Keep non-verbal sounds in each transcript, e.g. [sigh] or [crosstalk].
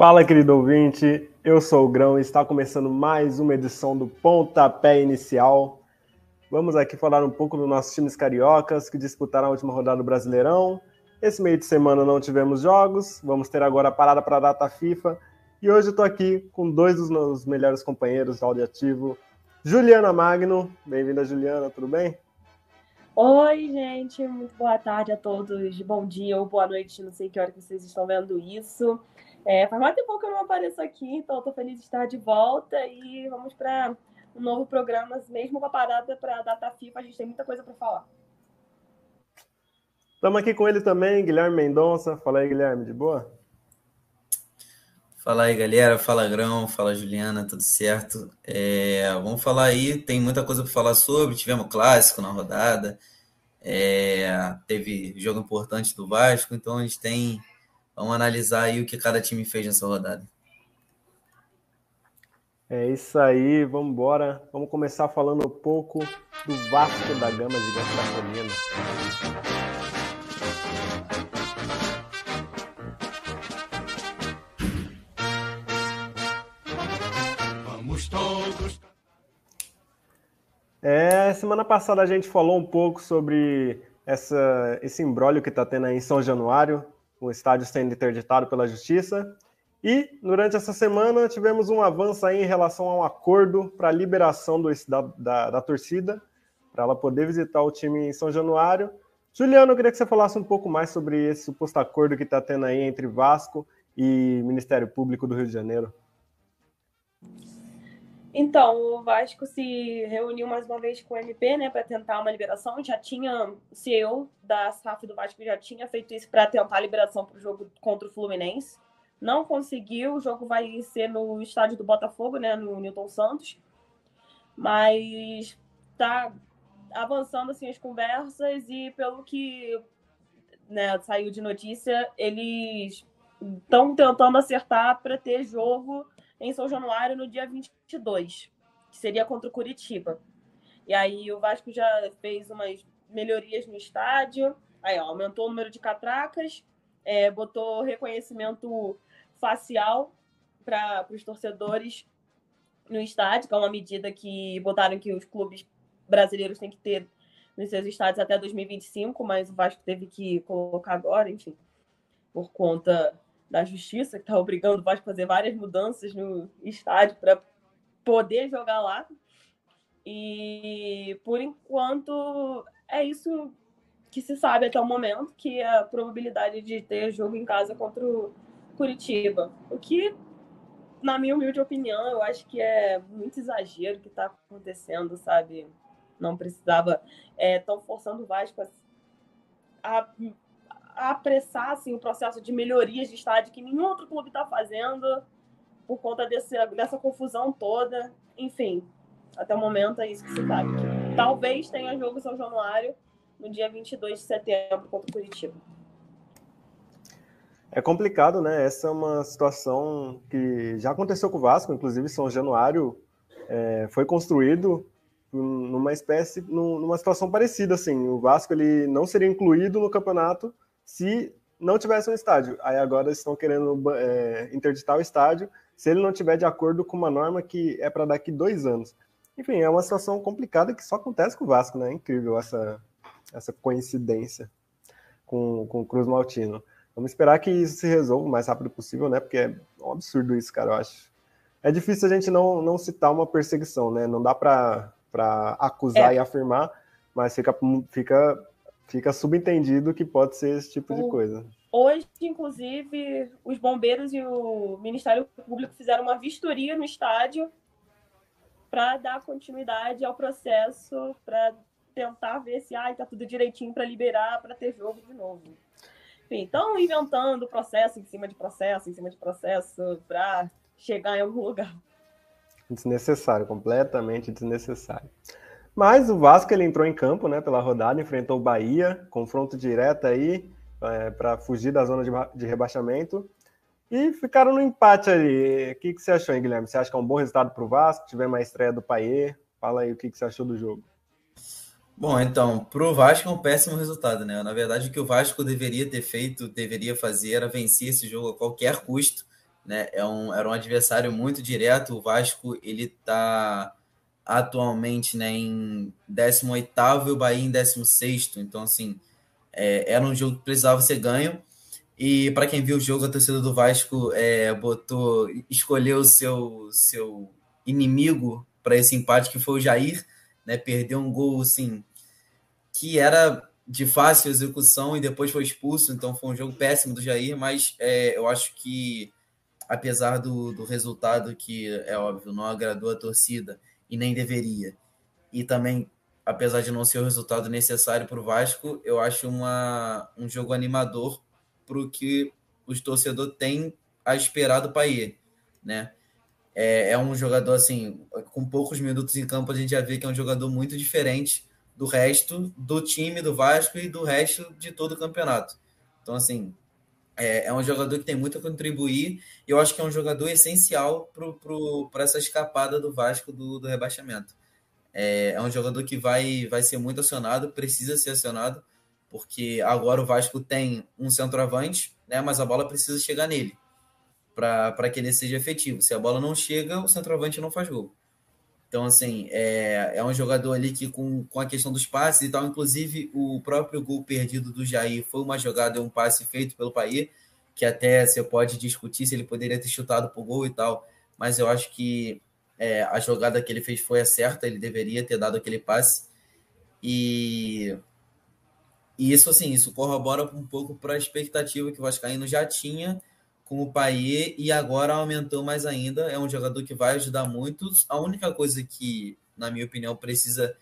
Fala, querido ouvinte. Eu sou o Grão e está começando mais uma edição do Pontapé Inicial. Vamos aqui falar um pouco dos nossos times cariocas que disputaram a última rodada do Brasileirão. Esse meio de semana não tivemos jogos, vamos ter agora a parada para a data FIFA. E hoje eu estou aqui com dois dos meus melhores companheiros de áudio ativo. Juliana Magno. Bem-vinda, Juliana, tudo bem? Oi, gente, muito boa tarde a todos. Bom dia ou boa noite, não sei que hora que vocês estão vendo isso. É, faz muito tempo que eu não apareço aqui, então estou feliz de estar de volta e vamos para um novo programa, mesmo com a parada para a data FIFA, a gente tem muita coisa para falar. Estamos aqui com ele também, Guilherme Mendonça. Fala aí, Guilherme, de boa? Fala aí, galera. Fala, Grão. Fala, Juliana. Tudo certo? É, vamos falar aí. Tem muita coisa para falar sobre. Tivemos clássico na rodada. É, teve jogo importante do Vasco. Então, a gente tem Vamos analisar aí o que cada time fez nessa rodada. É isso aí, vamos embora. Vamos começar falando um pouco do Vasco da Gama Gigante da Vamos todos. É, semana passada a gente falou um pouco sobre essa, esse embrólio que está tendo aí em São Januário, o estádio sendo interditado pela justiça. E durante essa semana tivemos um avanço aí em relação a um acordo para a liberação do, da, da, da torcida, para ela poder visitar o time em São Januário. Juliano, eu queria que você falasse um pouco mais sobre esse suposto acordo que está tendo aí entre Vasco e Ministério Público do Rio de Janeiro. Então, o Vasco se reuniu mais uma vez com o MP, né, para tentar uma liberação. Já tinha, o CEO da SAF do Vasco já tinha feito isso para tentar a liberação para o jogo contra o Fluminense. Não conseguiu, o jogo vai ser no estádio do Botafogo, né, no Newton Santos. Mas tá avançando assim as conversas e pelo que né, saiu de notícia, eles estão tentando acertar para ter jogo em São Januário no dia 22, que seria contra o Curitiba. E aí o Vasco já fez umas melhorias no estádio, aí ó, aumentou o número de catracas, é, botou reconhecimento facial para os torcedores no estádio, que é uma medida que botaram que os clubes brasileiros têm que ter nos seus estádios até 2025, mas o Vasco teve que colocar agora, enfim, por conta da Justiça, que está obrigando o Vasco a fazer várias mudanças no estádio para poder jogar lá. E por enquanto é isso que se sabe até o momento, que é a probabilidade de ter jogo em casa contra o Curitiba. O que, na minha humilde opinião, eu acho que é muito exagero que está acontecendo, sabe? Não precisava. Estão é, forçando o Vasco a, a apressar assim, o processo de melhorias de estádio que nenhum outro clube está fazendo por conta desse, dessa confusão toda. Enfim, até o momento é isso que se sabe. Talvez tenha jogo São Januário no dia 22 de setembro contra o Curitiba. É complicado, né? Essa é uma situação que já aconteceu com o Vasco, inclusive São Januário é, foi construído numa espécie, numa situação parecida, assim. O Vasco ele não seria incluído no campeonato se não tivesse um estádio. Aí agora estão querendo é, interditar o estádio se ele não tiver de acordo com uma norma que é para daqui dois anos. Enfim, é uma situação complicada que só acontece com o Vasco, né? É incrível essa, essa coincidência com, com o Cruz Maltino. Vamos esperar que isso se resolva o mais rápido possível, né? Porque é um absurdo isso, cara, eu acho. É difícil a gente não, não citar uma perseguição, né? Não dá para acusar é. e afirmar, mas fica, fica fica subentendido que pode ser esse tipo o, de coisa. Hoje, inclusive, os bombeiros e o Ministério Público fizeram uma vistoria no estádio para dar continuidade ao processo, para tentar ver se ah, está tudo direitinho para liberar, para ter jogo de novo. Enfim, estão inventando processo em cima de processo, em cima de processo, para chegar em algum lugar. Desnecessário, completamente desnecessário. Mas o Vasco ele entrou em campo, né, pela rodada, enfrentou o Bahia, confronto direto aí é, para fugir da zona de, de, rebaixamento. E ficaram no empate ali. O que, que você achou, hein, Guilherme? Você acha que é um bom resultado para o Vasco? Tiver uma estreia do Paier? Fala aí o que, que você achou do jogo. Bom, então, pro Vasco é um péssimo resultado, né? Na verdade, o que o Vasco deveria ter feito, deveria fazer, era vencer esse jogo a qualquer custo, né? É um, era um adversário muito direto. O Vasco, ele tá atualmente né, em 18º e o Bahia em 16º. Então, assim, é, era um jogo que precisava ser ganho. E para quem viu o jogo, a torcida do Vasco é, botou, escolheu o seu, seu inimigo para esse empate, que foi o Jair, né? Perdeu um gol assim que era de fácil execução e depois foi expulso, então foi um jogo péssimo do Jair, mas é, eu acho que apesar do, do resultado que é óbvio não agradou a torcida e nem deveria, e também apesar de não ser o resultado necessário para o Vasco, eu acho uma, um jogo animador para o que os torcedores têm a esperar do Paier, né? É, é, um jogador assim, com poucos minutos em campo, a gente já vê que é um jogador muito diferente do resto do time do Vasco e do resto de todo o campeonato. Então, assim, é, é um jogador que tem muito a contribuir e eu acho que é um jogador essencial para essa escapada do Vasco do, do rebaixamento. É, é, um jogador que vai, vai ser muito acionado, precisa ser acionado, porque agora o Vasco tem um centroavante, né, mas a bola precisa chegar nele para que ele seja efetivo. Se a bola não chega, o centroavante não faz gol. Então, assim, é, é um jogador ali que, com, com a questão dos passes e tal, inclusive o próprio gol perdido do Jair foi uma jogada e um passe feito pelo Paí, que até você pode discutir se ele poderia ter chutado pro gol e tal, mas eu acho que é, a jogada que ele fez foi a certa, ele deveria ter dado aquele passe. E, e isso, assim, isso corrobora um pouco para a expectativa que o Vascaíno já tinha com o Paier e agora aumentou mais ainda. É um jogador que vai ajudar muito. A única coisa que, na minha opinião, precisa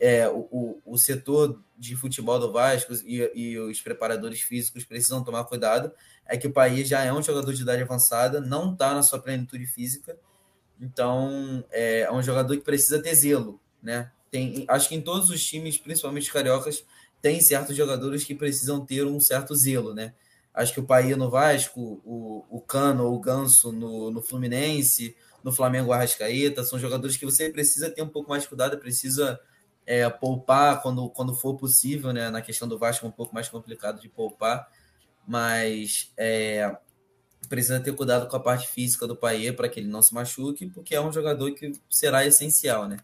é o, o, setor de futebol do Vasco e, e, os preparadores físicos precisam tomar cuidado. É que o Paier já é um jogador de idade avançada, não está na sua plenitude física. Então, é, é, um jogador que precisa ter zelo, né? Tem, acho que em todos os times, principalmente os cariocas, tem certos jogadores que precisam ter um certo zelo, né? Acho que o Bahia no Vasco, o, o Cano ou o Ganso no, no Fluminense, no Flamengo Arrascaeta, são jogadores que você precisa ter um pouco mais de cuidado, precisa é, poupar quando, quando for possível, né? Na questão do Vasco é um pouco mais complicado de poupar, mas é, precisa ter cuidado com a parte física do Paier para que ele não se machuque, porque é um jogador que será essencial, né?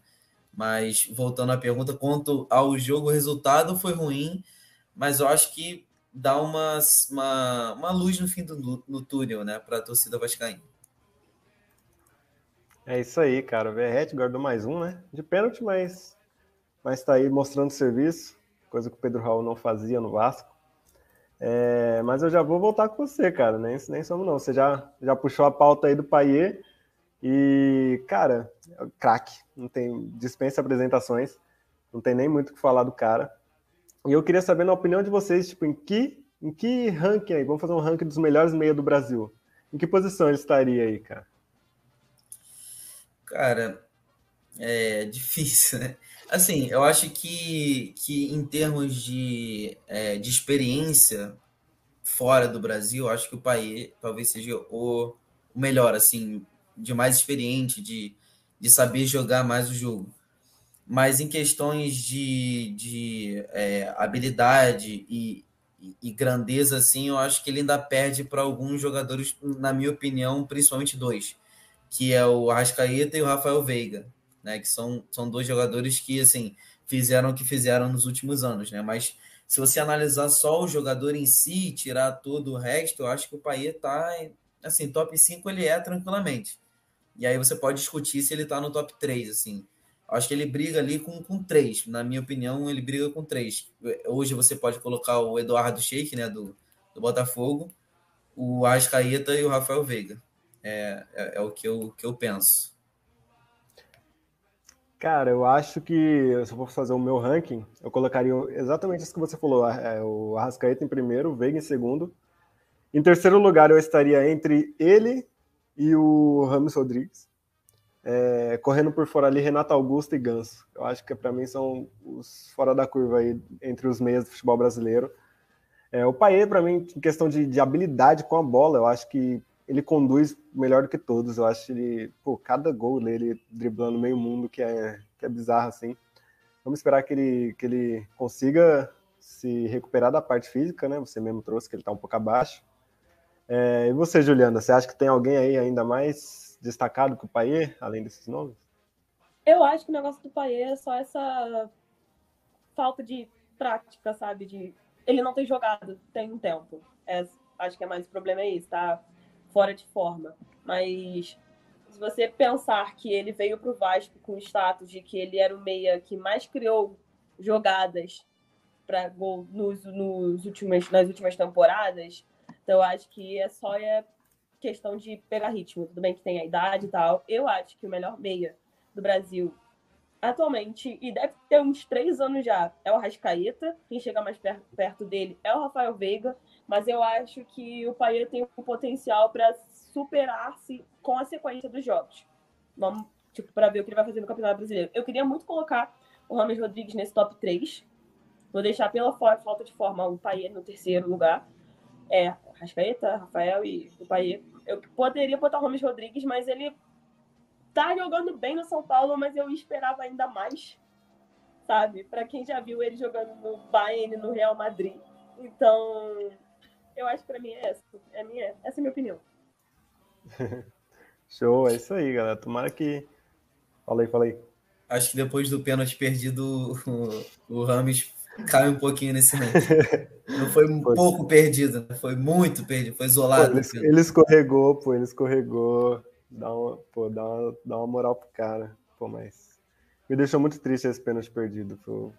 Mas voltando à pergunta, quanto ao jogo, o resultado foi ruim, mas eu acho que dá uma, uma, uma luz no fim do no túnel, né, para a torcida vascaína. É isso aí, cara. O Verrete guardou mais um, né? De pênalti, mas, mas tá aí mostrando serviço, coisa que o Pedro Raul não fazia no Vasco. É, mas eu já vou voltar com você, cara. Nem, nem somos não. Você já, já puxou a pauta aí do Paier e, cara, craque. Não tem dispensa apresentações. Não tem nem muito o que falar do cara. E eu queria saber, na opinião de vocês, tipo, em que, em que ranking aí? Vamos fazer um ranking dos melhores meia do Brasil. Em que posição ele estaria aí, cara? Cara, é difícil, né? Assim, eu acho que, que em termos de, é, de experiência fora do Brasil, acho que o país talvez seja o, o melhor, assim, de mais experiente, de, de saber jogar mais o jogo mas em questões de, de é, habilidade e, e, grandeza, assim, eu acho que ele ainda perde para alguns jogadores, na minha opinião, principalmente dois, que é o Arrascaeta e o Rafael Veiga, né, que são, são dois jogadores que, assim, fizeram o que fizeram nos últimos anos, né, mas se você analisar só o jogador em si, tirar todo o resto, eu acho que o Paê tá, assim, top 5 ele é tranquilamente. E aí você pode discutir se ele tá no top 3, assim, Acho que ele briga ali com, com três. Na minha opinião, ele briga com três. Hoje você pode colocar o Eduardo Sheik, né, do, do Botafogo, o Ascaeta e o Rafael Veiga. É, é, é, o que eu, que eu penso. Cara, eu acho que se eu for fazer o meu ranking, eu colocaria exatamente isso que você falou: é, o Arrascaeta em primeiro, o Veiga em segundo. Em terceiro lugar, eu estaria entre ele e o Ramos Rodrigues. É, correndo por fora ali, Renato Augusto e Ganso. Eu acho que para mim são os fora da curva aí entre os meias do futebol brasileiro. É, o Paê, para mim, em questão de, de, habilidade com a bola, eu acho que ele conduz melhor do que todos. Eu acho ele, pô, cada gol dele driblando meio mundo que é, que é bizarro assim. Vamos esperar que ele, que ele consiga se recuperar da parte física, né? Você mesmo trouxe que ele está um pouco abaixo. É, e você, Juliana, você acha que tem alguém aí ainda mais destacado que o Paier, além desses nomes? Eu acho que o negócio do Paier é só essa falta de prática, sabe? De ele não tem jogado tem um tempo. É, acho que é mais o problema é isso, tá fora de forma. Mas se você pensar que ele veio para o Vasco com o status de que ele era o meia que mais criou jogadas para gol nos, nos últimas, nas últimas temporadas, então acho que é só é questão de pegar ritmo. Tudo bem que tem a idade e tal. Eu acho que o melhor meia do Brasil atualmente, e deve ter uns três anos já, é o Rascaeta. Quem chega mais perto dele é o Rafael Veiga. Mas eu acho que o Paier tem um potencial para superar-se com a sequência dos jogos. Vamos, tipo, para ver o que ele vai fazer no Campeonato Brasileiro. Eu queria muito colocar o Rames Rodrigues nesse top 3. Vou deixar pela falta de forma o Paier no terceiro lugar. É, Rascaeta, Rafael e o Paier. Eu poderia botar o Rames Rodrigues, mas ele tá jogando bem no São Paulo, mas eu esperava ainda mais, sabe? Para quem já viu ele jogando no Bayern, no Real Madrid. Então, eu acho que para mim é essa. É minha, essa é a minha opinião. [laughs] Show, é isso aí, galera. Tomara que. Falei, falei. Acho que depois do pênalti perdido, o, [laughs] o Rames cai um pouquinho nesse. [laughs] Não foi um foi. pouco perdido, foi muito perdido, foi isolado. Pô, ele, ele, escorregou, pô, ele escorregou dá uma, pô, dá uma, dá uma moral pro cara. Pô, mas me deixou muito triste esse pênalti perdido. Pô.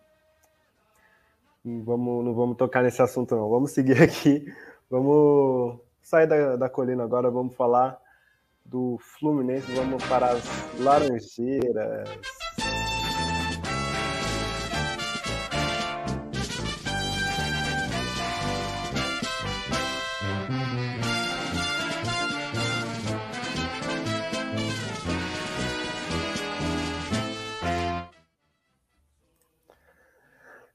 Não vamos, não vamos tocar nesse assunto, não. Vamos seguir [laughs] aqui. Vamos sair da, da colina agora. Vamos falar do Fluminense. Vamos para as Laranjeiras.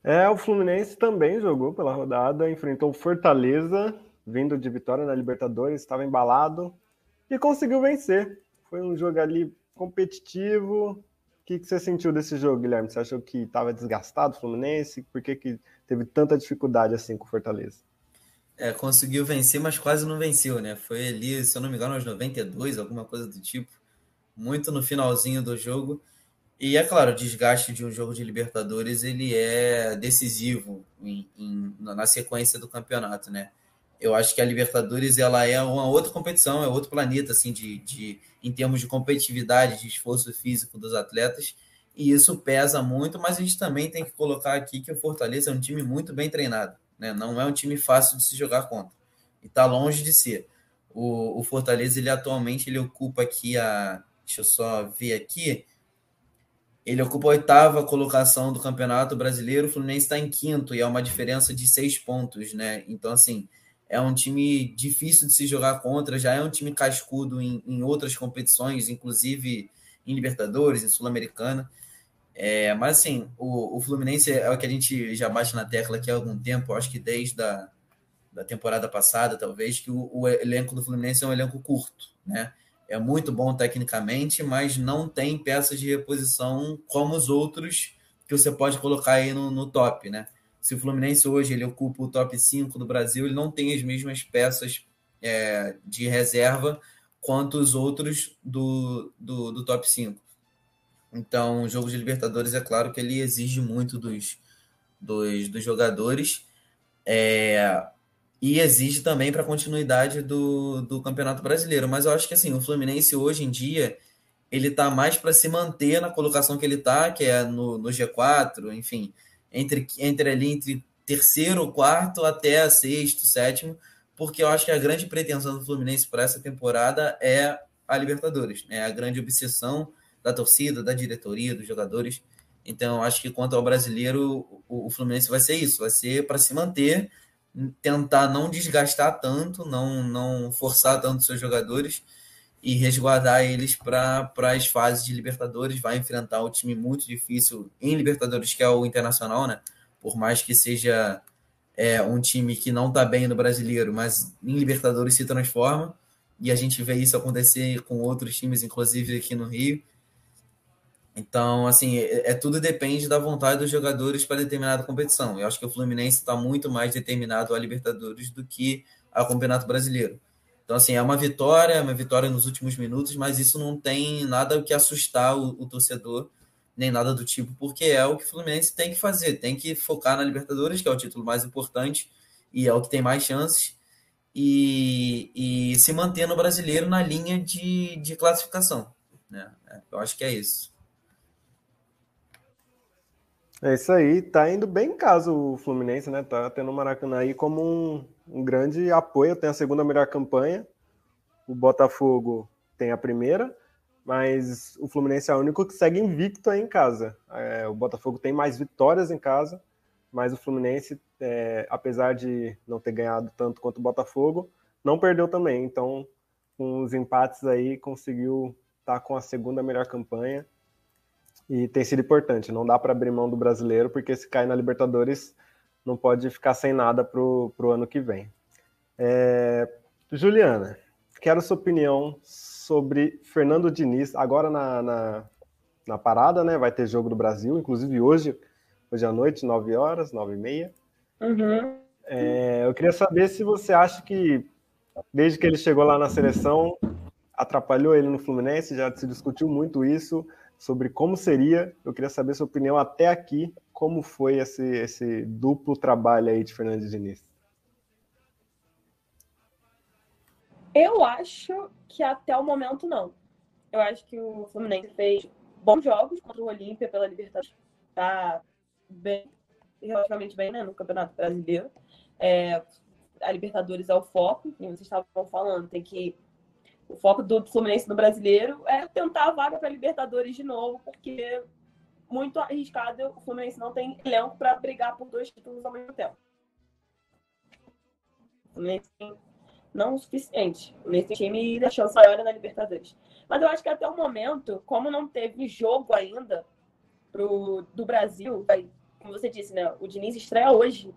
É, o Fluminense também jogou pela rodada, enfrentou o Fortaleza, vindo de vitória na Libertadores, estava embalado e conseguiu vencer. Foi um jogo ali competitivo. O que, que você sentiu desse jogo, Guilherme? Você achou que estava desgastado o Fluminense? Por que, que teve tanta dificuldade assim com o Fortaleza? É, conseguiu vencer, mas quase não venceu, né? Foi ali, se eu não me engano, aos 92, alguma coisa do tipo. Muito no finalzinho do jogo. E é claro, o desgaste de um jogo de Libertadores ele é decisivo em, em, na sequência do campeonato, né? Eu acho que a Libertadores ela é uma outra competição, é outro planeta assim de, de em termos de competitividade, de esforço físico dos atletas, e isso pesa muito, mas a gente também tem que colocar aqui que o Fortaleza é um time muito bem treinado, né? Não é um time fácil de se jogar contra. E está longe de ser. O, o Fortaleza ele atualmente ele ocupa aqui a deixa eu só ver aqui, ele ocupa a oitava colocação do Campeonato Brasileiro, o Fluminense está em quinto e é uma diferença de seis pontos, né? Então, assim, é um time difícil de se jogar contra, já é um time cascudo em, em outras competições, inclusive em Libertadores, em Sul-Americana. É, mas, assim, o, o, Fluminense é o que a gente já bate na tecla aqui há algum tempo, acho que desde a da temporada passada, talvez, que o, o elenco do Fluminense é um elenco curto, né? É muito bom tecnicamente, mas não tem peças de reposição como os outros que você pode colocar aí no, no top, né? Se o Fluminense hoje ele ocupa o top 5 do Brasil, ele não tem as mesmas peças é, de reserva quanto os outros do, do, do top 5. Então, o jogo de Libertadores, é claro que ele exige muito dos, dos, dos jogadores. É, e exige também para a continuidade do, do Campeonato Brasileiro. Mas eu acho que assim, o Fluminense hoje em dia ele está mais para se manter na colocação que ele está, que é no, no, G4, enfim, entre, entre ali entre terceiro, quarto até sexto, sétimo, porque eu acho que a grande pretensão do Fluminense para essa temporada é a Libertadores, é né? a grande obsessão da torcida, da diretoria, dos jogadores. Então, acho que quanto ao brasileiro, o, o Fluminense vai ser isso, vai ser para se manter tentar não desgastar tanto, não, não forçar tanto seus jogadores e resguardar eles para as fases de Libertadores. Vai enfrentar o time muito difícil em Libertadores, que é o Internacional, né? Por mais que seja é, um time que não está bem no brasileiro, mas em Libertadores se transforma. e a gente vê isso acontecer com outros times, inclusive aqui no Rio. Então, assim, é, é tudo depende da vontade dos jogadores para determinada competição. Eu acho que o Fluminense está muito mais determinado a Libertadores do que ao Campeonato Brasileiro. Então, assim, é uma vitória, é uma vitória nos últimos minutos, mas isso não tem nada que assustar o, o torcedor, nem nada do tipo, porque é o que o Fluminense tem que fazer, tem que focar na Libertadores, que é o título mais importante e é o que tem mais chances, e, e se manter no brasileiro na linha de, de classificação. Né? É, eu acho que é isso. É isso aí, tá indo bem em casa o Fluminense, né? Tá tendo o Maracanã aí como um, um grande apoio. Tem a segunda melhor campanha, o Botafogo tem a primeira, mas o Fluminense é o único que segue invicto aí em casa. É, o Botafogo tem mais vitórias em casa, mas o Fluminense, é, apesar de não ter ganhado tanto quanto o Botafogo, não perdeu também. Então, com os empates aí, conseguiu estar tá com a segunda melhor campanha e tem sido importante. Não dá para abrir mão do brasileiro, porque se cair na Libertadores, não pode ficar sem nada para o ano que vem. É... Juliana, quero sua opinião sobre Fernando Diniz, agora na, na, na, parada, né? Vai ter jogo do Brasil, inclusive hoje, hoje à noite, 9 horas, 9 e meia. Uhum. É, eu queria saber se você acha que, desde que ele chegou lá na seleção, atrapalhou ele no Fluminense, já se discutiu muito isso sobre como seria. Eu queria saber sua opinião até aqui, como foi esse, esse duplo trabalho aí de Fernando Diniz. Eu acho que até o momento não. Eu acho que o Fluminense fez bons jogos contra o Olímpia pela Libertadores. Tá bem, relativamente bem, né, no Campeonato Brasileiro. É, a Libertadores é o foco, e vocês estavam falando, tem que o foco do Fluminense no brasileiro é tentar a vaga para Libertadores de novo, porque muito arriscado o Fluminense não tem elenco para brigar por dois títulos ao mesmo tempo. O Fluminense não o suficiente. O Fluminense tem time da chance maior na Libertadores. Mas eu acho que até o momento, como não teve jogo ainda pro, do Brasil, como você disse, né? O Diniz estreia hoje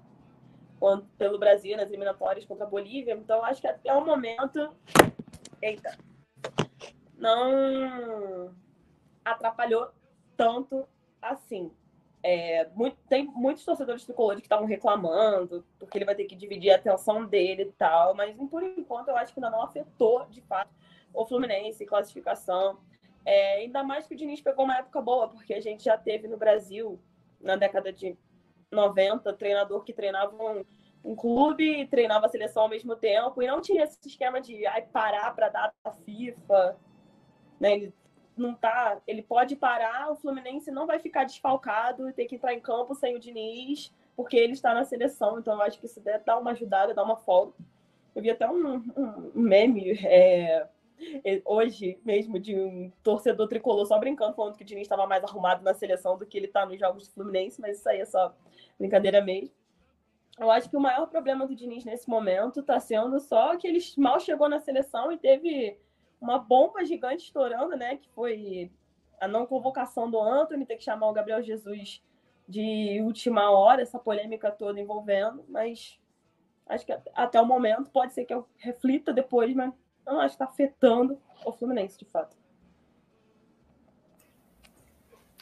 pelo Brasil nas eliminatórias contra a Bolívia. Então, acho que até o momento eita, não atrapalhou tanto assim. É, muito, tem muitos torcedores tricolores que estavam reclamando, porque ele vai ter que dividir a atenção dele e tal, mas por enquanto eu acho que ainda não afetou de fato o Fluminense, classificação. É, ainda mais que o Diniz pegou uma época boa, porque a gente já teve no Brasil, na década de 90, treinador que treinava um um clube treinava a seleção ao mesmo tempo e não tinha esse esquema de ai, parar para dar a FIFA. Né? Ele não tá, ele pode parar, o Fluminense não vai ficar desfalcado e ter que entrar em campo sem o Diniz, porque ele está na seleção, então eu acho que isso deve dar uma ajudada, dar uma folga. Eu vi até um, um, meme é, hoje mesmo de um torcedor tricolor só brincando, falando que o Diniz estava mais arrumado na seleção do que ele está nos jogos do Fluminense, mas isso aí é só brincadeira mesmo. Eu acho que o maior problema do Diniz nesse momento está sendo só que ele mal chegou na seleção e teve uma bomba gigante estourando, né? Que foi a não convocação do Anthony, ter que chamar o Gabriel Jesus de última hora, essa polêmica toda envolvendo, mas acho que até o momento pode ser que eu reflita depois, mas não acho que está afetando o Fluminense de fato.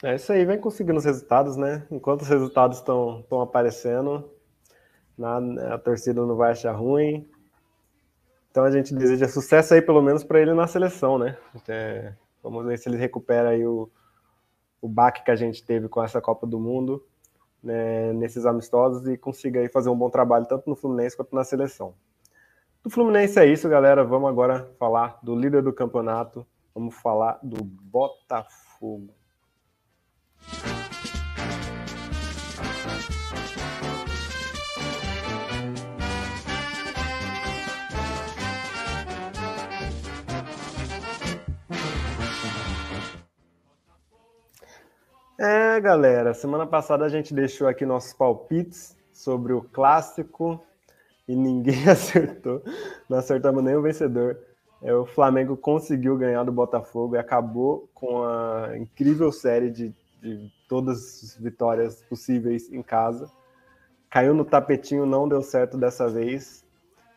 É isso aí, vem conseguindo os resultados, né? Enquanto os resultados estão aparecendo, Nada, a torcida não vai achar ruim. Então a gente deseja sucesso aí, pelo menos, para ele na seleção, né? Vamos ver se ele recupera aí o, o baque que a gente teve com essa Copa do Mundo né, nesses amistosos e consiga aí fazer um bom trabalho tanto no Fluminense quanto na seleção. Do Fluminense é isso, galera. Vamos agora falar do líder do campeonato. Vamos falar do Botafogo. É, galera, semana passada a gente deixou aqui nossos palpites sobre o clássico e ninguém [laughs] acertou. Não acertamos nem o vencedor. É, o Flamengo conseguiu ganhar do Botafogo e acabou com a incrível série de, de todas as vitórias possíveis em casa. Caiu no tapetinho, não deu certo dessa vez.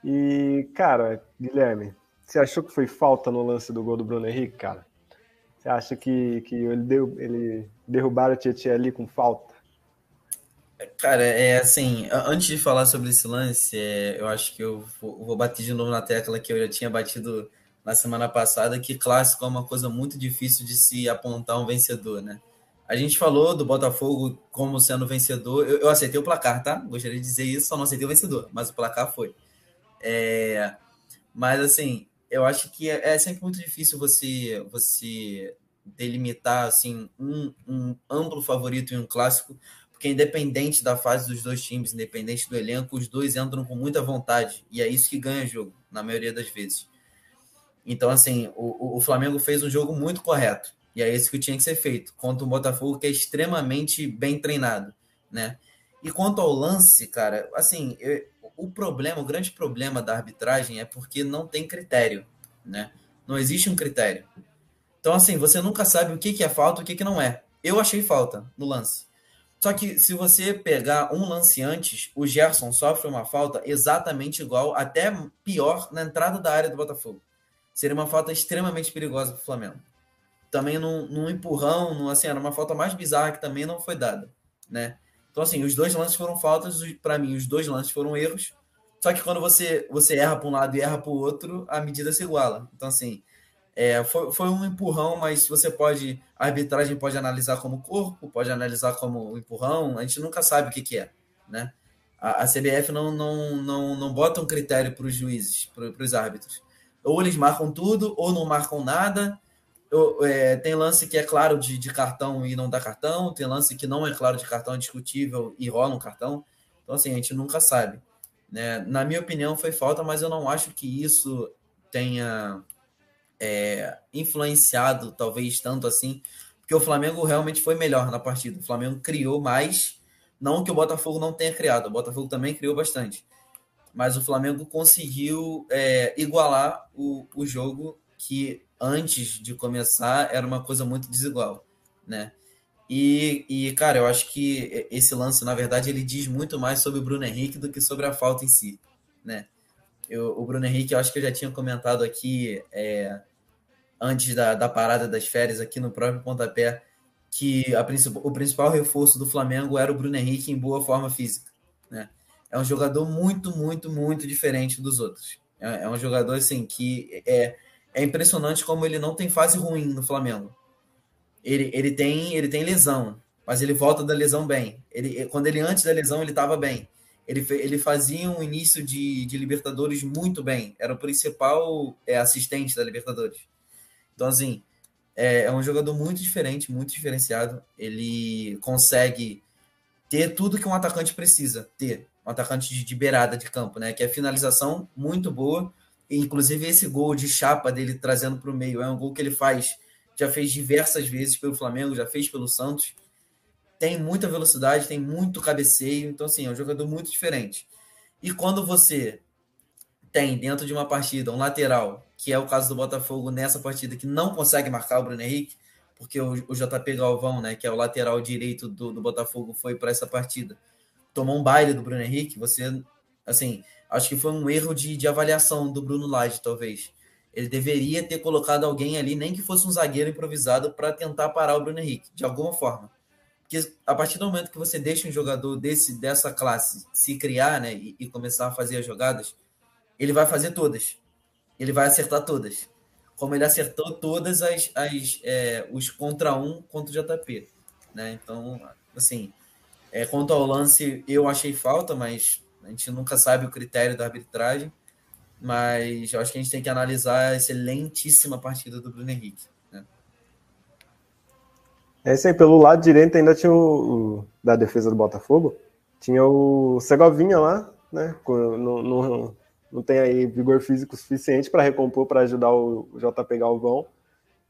E, cara, Guilherme, você achou que foi falta no lance do gol do Bruno Henrique, cara? Você acha que, que ele, deu, ele derrubaram o Tietchan ali com falta? Cara, é assim, antes de falar sobre esse lance, é, eu acho que eu vou, vou, bater de novo na tecla que eu já tinha batido na semana passada, que clássico é uma coisa muito difícil de se apontar um vencedor, né? A gente falou do Botafogo como sendo vencedor. Eu, eu aceitei o placar, tá? Gostaria de dizer isso, só não aceitei o vencedor, mas o placar foi. É, mas assim, eu acho que é, é sempre muito difícil você você delimitar assim um, um amplo favorito em um clássico, porque independente da fase dos dois times, independente do elenco, os dois entram com muita vontade e é isso que ganha jogo na maioria das vezes. Então assim, o, o Flamengo fez um jogo muito correto e é isso que tinha que ser feito contra um Botafogo que é extremamente bem treinado, né? E quanto ao lance, cara, assim, eu, o problema, o grande problema da arbitragem é porque não tem critério, né? Não existe um critério. Então, assim, você nunca sabe o que, que é falta e o que, que não é. Eu achei falta no lance. Só que se você pegar um lance antes, o Gerson sofre uma falta exatamente igual, até pior, na entrada da área do Botafogo. Seria uma falta extremamente perigosa para o Flamengo. Também num, num empurrão, num, assim, era uma falta mais bizarra que também não foi dada, né? Então, assim, os dois lances foram faltas, para mim, os dois lances foram erros. Só que quando você, você erra para um lado e erra para o outro, a medida se iguala. Então, assim, é, foi, foi um empurrão, mas você pode. A arbitragem pode analisar como corpo, pode analisar como empurrão, a gente nunca sabe o que, que é, né? A, a CBF não, não, não, não bota um critério para os juízes, para os árbitros. Ou eles marcam tudo, ou não marcam nada, é, tem lance que é claro de, de, cartão e não dá cartão, tem lance que não é claro de cartão, é discutível e rola um cartão. Então, assim, a gente nunca sabe. Né? Na minha opinião, foi falta, mas eu não acho que isso tenha é, influenciado, talvez tanto assim, porque o Flamengo realmente foi melhor na partida. O Flamengo criou mais, não que o Botafogo não tenha criado, o Botafogo também criou bastante. Mas o Flamengo conseguiu é, igualar o, o jogo que antes de começar era uma coisa muito desigual, né? E, e, cara, eu acho que esse lance, na verdade, ele diz muito mais sobre o Bruno Henrique do que sobre a falta em si, né? Eu, o Bruno Henrique, eu acho que eu já tinha comentado aqui é, antes da, da parada das férias, aqui no próprio pontapé, que a, o principal reforço do Flamengo era o Bruno Henrique em boa forma física, né? É um jogador muito, muito, muito diferente dos outros. É, é um jogador, assim, que é é impressionante como ele não tem fase ruim no Flamengo. Ele, ele, tem, ele tem lesão, mas ele volta da lesão bem. Ele, quando ele antes da lesão, ele estava bem. Ele, ele fazia um início de, de Libertadores muito bem. Era o principal é, assistente da Libertadores. Então, assim, é, é um jogador muito diferente, muito diferenciado. Ele consegue ter tudo que um atacante precisa ter. Um atacante de, de beirada de campo, né? Que é finalização muito boa Inclusive, esse gol de chapa dele trazendo para o meio é um gol que ele faz, já fez diversas vezes pelo Flamengo, já fez pelo Santos. Tem muita velocidade, tem muito cabeceio, então, assim, é um jogador muito diferente. E quando você tem dentro de uma partida um lateral, que é o caso do Botafogo nessa partida, que não consegue marcar o Bruno Henrique, porque o, JP Galvão, né, que é o lateral direito do, do Botafogo, foi para essa partida, tomou um baile do Bruno Henrique, você, assim, Acho que foi um erro de, de avaliação do Bruno Lage, talvez. Ele deveria ter colocado alguém ali, nem que fosse um zagueiro improvisado, para tentar parar o Bruno Henrique, de alguma forma. Porque a partir do momento que você deixa um jogador desse, dessa classe se criar né, e, e começar a fazer as jogadas, ele vai fazer todas. Ele vai acertar todas. Como ele acertou todas as, as é, os contra um contra o JP. Né? Então, assim, é, quanto ao lance, eu achei falta, mas a gente nunca sabe o critério da arbitragem, mas eu acho que a gente tem que analisar a excelentíssima partida do Bruno Henrique. É isso aí, pelo lado direito ainda tinha o, o da defesa do Botafogo, tinha o Segovinha lá, né? Não, não, não tem aí vigor físico suficiente para recompor, para ajudar o, o JP Galvão.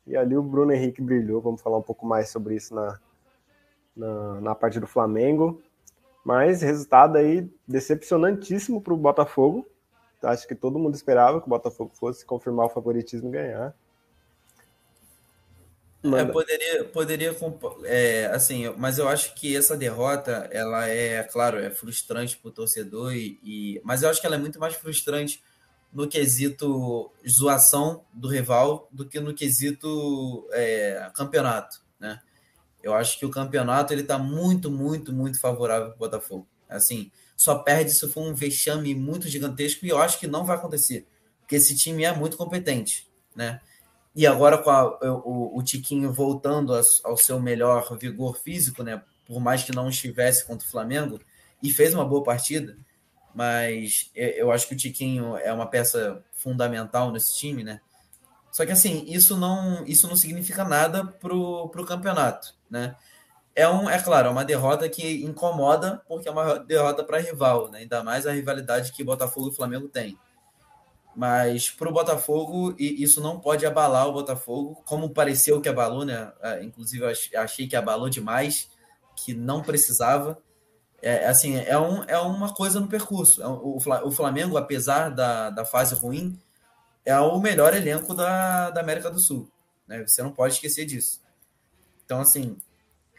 E ali o Bruno Henrique brilhou. Vamos falar um pouco mais sobre isso na, na, na parte do Flamengo. Mas resultado aí decepcionantíssimo para o Botafogo. Acho que todo mundo esperava que o Botafogo fosse confirmar o favoritismo e ganhar. É, poderia, poderia é, assim, mas eu acho que essa derrota, ela é, claro, é frustrante para o torcedor, e, e, mas eu acho que ela é muito mais frustrante no quesito zoação do rival do que no quesito é, campeonato, né? Eu acho que o campeonato ele está muito, muito, muito favorável para o Botafogo. Assim, só perde se for um vexame muito gigantesco e eu acho que não vai acontecer, porque esse time é muito competente, né? E agora com a, o, o Tiquinho voltando ao seu melhor vigor físico, né? Por mais que não estivesse contra o Flamengo e fez uma boa partida, mas eu acho que o Tiquinho é uma peça fundamental nesse time, né? Só que assim, isso não, isso não significa nada pro, pro campeonato, né? É, um, é claro, é uma derrota que incomoda, porque é uma derrota para rival, né? ainda mais a rivalidade que Botafogo e Flamengo têm. Mas para o Botafogo, isso não pode abalar o Botafogo, como pareceu que abalou, né? É, inclusive, eu achei que abalou demais, que não precisava. É, assim, é, um, é uma coisa no percurso. É o Flamengo, apesar da, da fase ruim, é o melhor elenco da, da América do Sul. Né? Você não pode esquecer disso. Então, assim,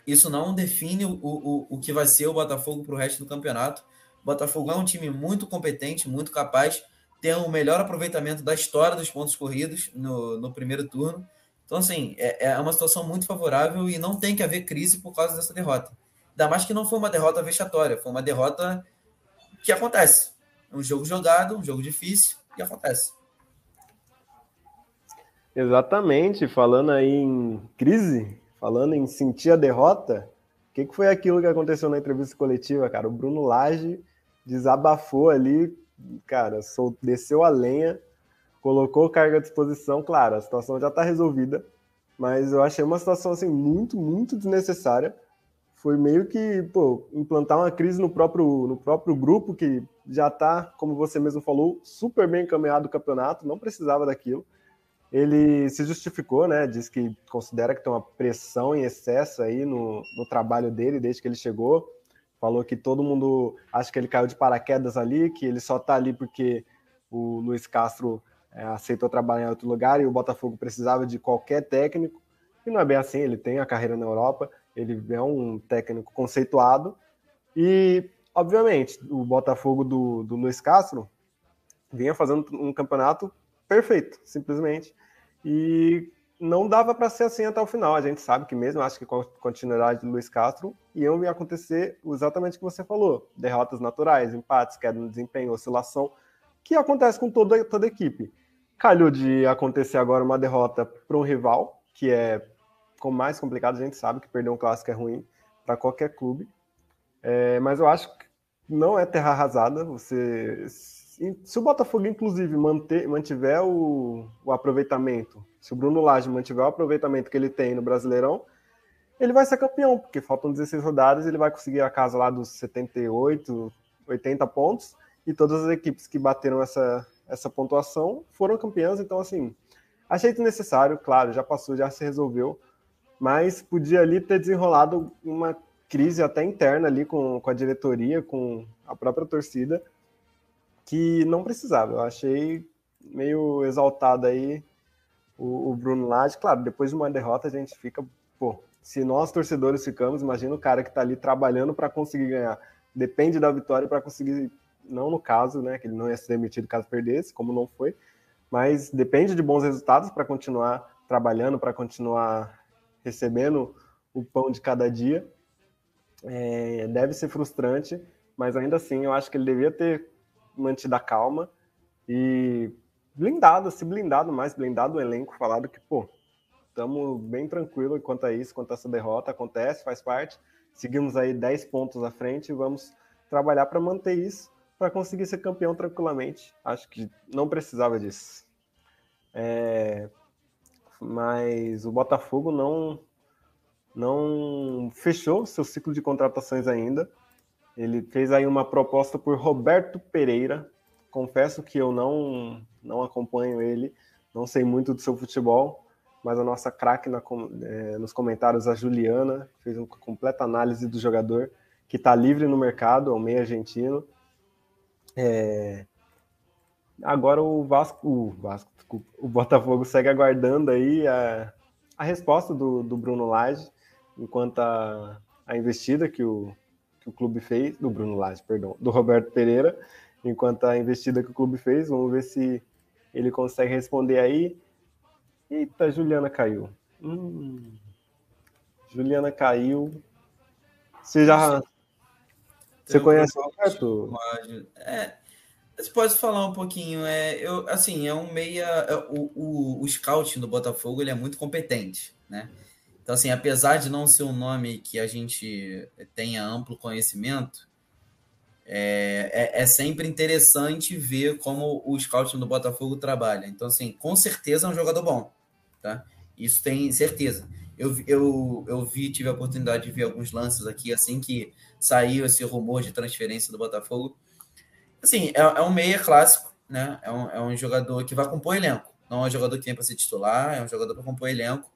isso não define o, o, o que vai ser o Botafogo para o resto do campeonato. O Botafogo é um time muito competente, muito capaz, tem o melhor aproveitamento da história dos pontos corridos no, no primeiro turno. Então, assim, é, é uma situação muito favorável e não tem que haver crise por causa dessa derrota. Ainda mais que não foi uma derrota vexatória, foi uma derrota que acontece. Um jogo jogado, um jogo difícil, e acontece. Exatamente, falando aí em crise, falando em sentir a derrota, o que, que foi aquilo que aconteceu na entrevista coletiva, cara? O Bruno Lage desabafou ali, cara, desceu a lenha, colocou carga à disposição, claro, a situação já está resolvida, mas eu achei uma situação assim muito, muito desnecessária foi meio que pô, implantar uma crise no próprio, no próprio grupo, que já está, como você mesmo falou, super bem encaminhado o campeonato, não precisava daquilo. Ele se justificou, né? Diz que considera que tem uma pressão em excesso aí no, no trabalho dele desde que ele chegou. Falou que todo mundo acha que ele caiu de paraquedas ali, que ele só está ali porque o Luiz Castro é, aceitou trabalhar em outro lugar e o Botafogo precisava de qualquer técnico. E não é bem assim, ele tem a carreira na Europa ele é um técnico conceituado. E, obviamente, o Botafogo do, do Luiz Castro vinha fazendo um campeonato perfeito, simplesmente. E não dava para ser assim até o final. A gente sabe que mesmo, acho que com a continuidade do Luiz Castro, iam acontecer exatamente o que você falou. Derrotas naturais, empates, queda no desempenho, oscilação, que acontece com toda, toda equipe. Calhou de acontecer agora uma derrota para um rival, que é ficou mais complicado. A gente sabe que perder um clássico é ruim para qualquer clube. É, mas eu acho que não é terra arrasada. Você, se o Botafogo, inclusive, manter, mantiver o, o aproveitamento, se o Bruno Lage mantiver o aproveitamento que ele tem no Brasileirão, ele vai ser campeão, porque faltam 16 rodadas, ele vai conseguir a casa lá dos 78, 80 pontos, e todas as equipes que bateram essa, essa pontuação foram campeãs, então assim, achei desnecessário, claro, já passou, já se resolveu, mas podia ali ter desenrolado uma crise até interna ali com, com a diretoria, com a própria torcida, que não precisava. Eu achei meio exaltado aí o, o Bruno Lage. Claro, depois de uma derrota a gente fica, pô, se nós torcedores ficamos, imagina o cara que está ali trabalhando para conseguir ganhar. Depende da vitória para conseguir, não no caso, né, que ele não ia ser demitido caso perdesse, como não foi, mas depende de bons resultados para continuar trabalhando, para continuar recebendo o pão de cada dia. É, deve ser frustrante, mas ainda assim eu acho que ele devia ter mantido a calma e blindado, se blindado mais, blindado o elenco, falado que, pô, estamos bem tranquilo quanto a isso, quanto a essa derrota acontece, faz parte. Seguimos aí 10 pontos à frente e vamos trabalhar para manter isso, para conseguir ser campeão tranquilamente. Acho que não precisava disso. É, mas o Botafogo não não fechou seu ciclo de contratações ainda. Ele fez aí uma proposta por Roberto Pereira. Confesso que eu não não acompanho ele, não sei muito do seu futebol, mas a nossa craque é, nos comentários, a Juliana, fez uma completa análise do jogador que está livre no mercado, é um meio argentino. É, Agora o Vasco, o Vasco, desculpa, o Botafogo segue aguardando aí a, a resposta do, do Bruno Lage, enquanto a, a investida que o, que o clube fez, do Bruno Lage, perdão, do Roberto Pereira, enquanto a investida que o clube fez. Vamos ver se ele consegue responder aí. Eita, Juliana caiu. Hum. Juliana caiu. Você já. Você conhece o Roberto? É, você pode falar um pouquinho. É, eu, assim, é um meia. É, o, o, o scouting do Botafogo ele é muito competente, né? Então, assim, apesar de não ser um nome que a gente tenha amplo conhecimento, é, é, é, sempre interessante ver como o scouting do Botafogo trabalha. Então, assim, com certeza é um jogador bom, tá? Isso tem certeza. Eu, eu, eu vi, tive a oportunidade de ver alguns lances aqui, assim que saiu esse rumor de transferência do Botafogo. Assim, é, é um meia clássico, né? É um, é um jogador que vai compor elenco. Não é um jogador que vem para ser titular, é um jogador para compor elenco.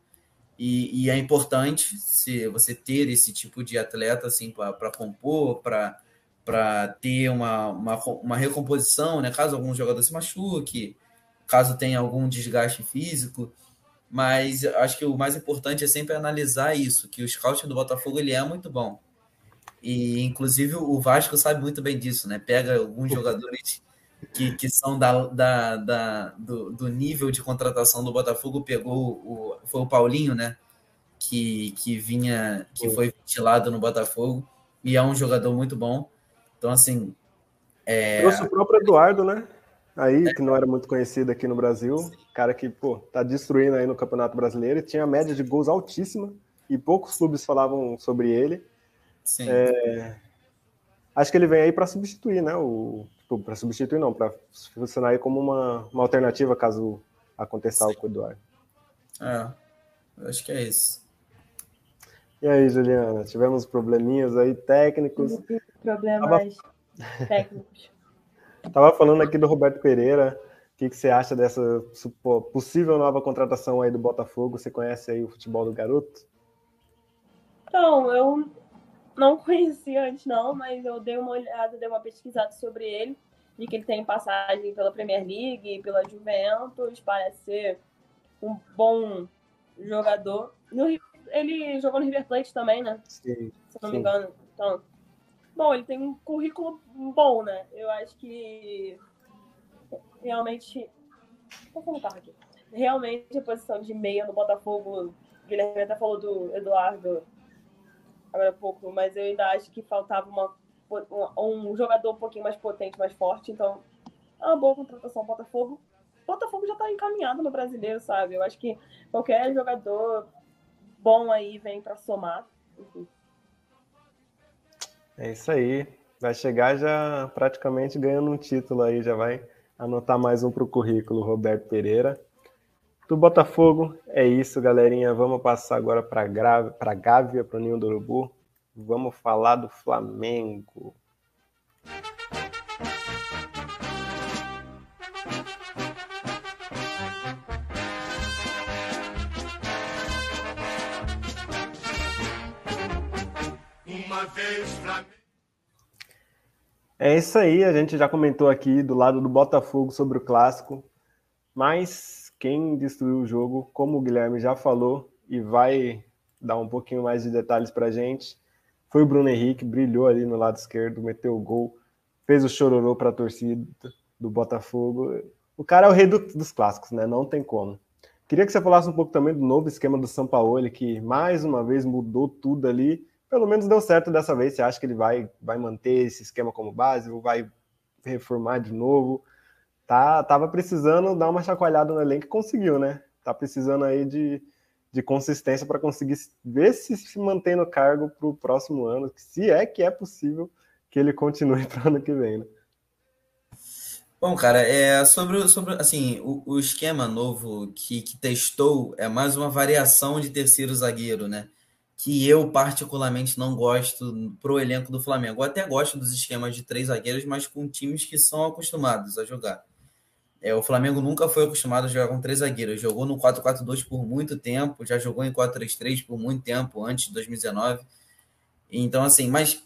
E, e, é importante se você ter esse tipo de atleta assim para compor, para ter uma, uma, uma, recomposição, né? Caso algum jogador se machuque, caso tenha algum desgaste físico. Mas acho que o mais importante é sempre analisar isso, que o scouting do Botafogo ele é muito bom. E inclusive o Vasco sabe muito bem disso, né? Pega alguns jogadores que, que são da, da, da do, do, nível de contratação do Botafogo, pegou o, foi o Paulinho, né? Que, que vinha, que foi ventilado no Botafogo, e é um jogador muito bom. Então, assim. É... Trouxe o próprio Eduardo, né? Aí, é. que não era muito conhecido aqui no Brasil, Sim. cara que, pô, tá destruindo aí no Campeonato Brasileiro, tinha média de gols altíssima, e poucos clubes falavam sobre ele. Sim. É... Acho que ele vem aí para substituir, né? O, Tipo, para substituir, não, para funcionar aí como uma, uma alternativa caso aconteça algo com o Eduardo. É, acho que é isso. E aí, Juliana, tivemos probleminhas aí técnicos. Problemas Tava... técnicos. [laughs] Tava falando aqui do Roberto Pereira. O que, que você acha dessa possível nova contratação aí do Botafogo? Você conhece aí o futebol do garoto? Então, eu não conhecia antes, não, mas eu dei uma olhada, dei uma pesquisada sobre ele. Vi que ele tem passagem pela Premier League, pela Juventus, parece ser um bom jogador. No, ele jogou no River Plate também, né? Sim, Se não sim. me engano. Então, bom, ele tem um currículo bom, né? Eu acho que realmente. Tô falando carro aqui. Realmente a posição de meia no Botafogo, Guilherme até falou do Eduardo agora há pouco, mas eu ainda acho que faltava uma, um, um jogador um pouquinho mais potente, mais forte. Então, é uma boa contratação Botafogo. Botafogo já está encaminhado no brasileiro, sabe? Eu acho que qualquer jogador bom aí vem para somar. Enfim. É isso aí. Vai chegar já praticamente ganhando um título aí, já vai anotar mais um para o currículo, Roberto Pereira. Do Botafogo é isso, galerinha. Vamos passar agora para a Gávea, para o Ninho do Urubu. Vamos falar do Flamengo. É isso aí, a gente já comentou aqui do lado do Botafogo sobre o clássico, mas quem destruiu o jogo, como o Guilherme já falou e vai dar um pouquinho mais de detalhes para a gente, foi o Bruno Henrique, brilhou ali no lado esquerdo, meteu o gol, fez o chororô para a torcida do Botafogo. O cara é o rei do, dos clássicos, né? Não tem como. Queria que você falasse um pouco também do novo esquema do São Paulo, que mais uma vez mudou tudo ali. Pelo menos deu certo dessa vez. Você acha que ele vai, vai manter esse esquema como base ou vai reformar de novo? Tá, tava precisando dar uma chacoalhada no elenco e conseguiu, né? Tá precisando aí de, de consistência para conseguir ver se se mantém no cargo para o próximo ano, se é que é possível que ele continue [laughs] para o ano que vem, né? Bom, cara, é sobre, sobre assim, o, o esquema novo que, que testou é mais uma variação de terceiro zagueiro, né? Que eu particularmente não gosto pro elenco do Flamengo. Eu até gosto dos esquemas de três zagueiros, mas com times que são acostumados a jogar. É, o Flamengo nunca foi acostumado a jogar com três zagueiros. Jogou no 4-4-2 por muito tempo, já jogou em 4-3-3 por muito tempo, antes de 2019. Então, assim, mas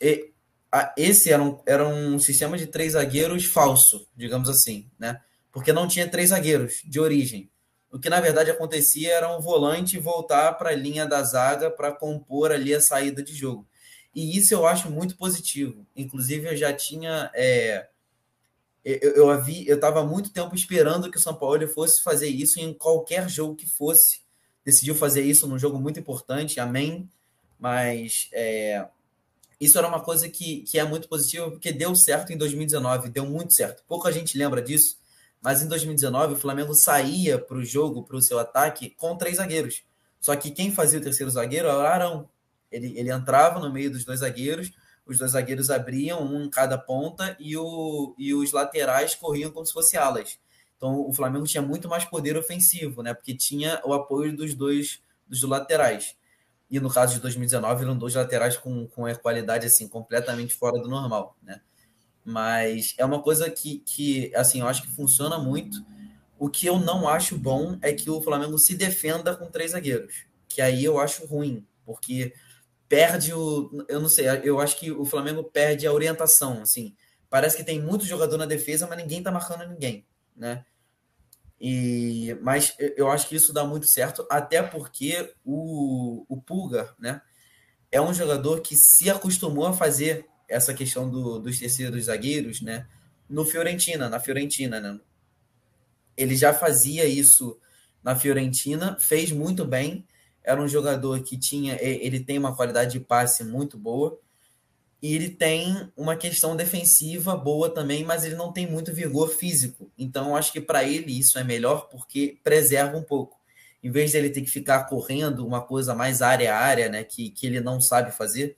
esse era um, era um sistema de três zagueiros falso, digamos assim, né? Porque não tinha três zagueiros de origem. O que na verdade acontecia era um volante voltar para a linha da zaga para compor ali a saída de jogo. E isso eu acho muito positivo. Inclusive, eu já tinha. É, eu, eu, havia, eu estava muito tempo esperando que o São Paulo fosse fazer isso em qualquer jogo que fosse. Decidiu fazer isso num jogo muito importante, amém. Mas é, isso era uma coisa que, que é muito positiva, porque deu certo em 2019, deu muito certo. Pouca gente lembra disso, mas em 2019 o Flamengo saía para o jogo, para o seu ataque, com três zagueiros. Só que quem fazia o terceiro zagueiro era o Arão. Ele, ele entrava no meio dos dois zagueiros, os dois zagueiros abriam um em cada ponta e, o, e os laterais corriam como se fossem alas. Então o Flamengo tinha muito mais poder ofensivo, né? Porque tinha o apoio dos dois dos laterais. E no caso de 2019 eram dois laterais com, com a qualidade assim completamente fora do normal, né? Mas é uma coisa que, que assim, eu acho que funciona muito. O que eu não acho bom é que o Flamengo se defenda com três zagueiros, que aí eu acho ruim, porque perde o. Eu não sei, eu acho que o Flamengo perde a orientação. Assim, parece que tem muito jogador na defesa, mas ninguém tá marcando ninguém, né? E, mas eu acho que isso dá muito certo, até porque o, o Pulga, né? É um jogador que se acostumou a fazer essa questão do, dos terceiros zagueiros, né? No Fiorentina, na Fiorentina, né? Ele já fazia isso na Fiorentina, fez muito bem era um jogador que tinha, ele tem uma qualidade de passe muito boa e ele tem uma questão defensiva boa também, mas ele não tem muito vigor físico. Então, acho que para ele isso é melhor porque preserva um pouco. Em vez dele ter que ficar correndo uma coisa mais área a área, né, que, que ele não sabe fazer,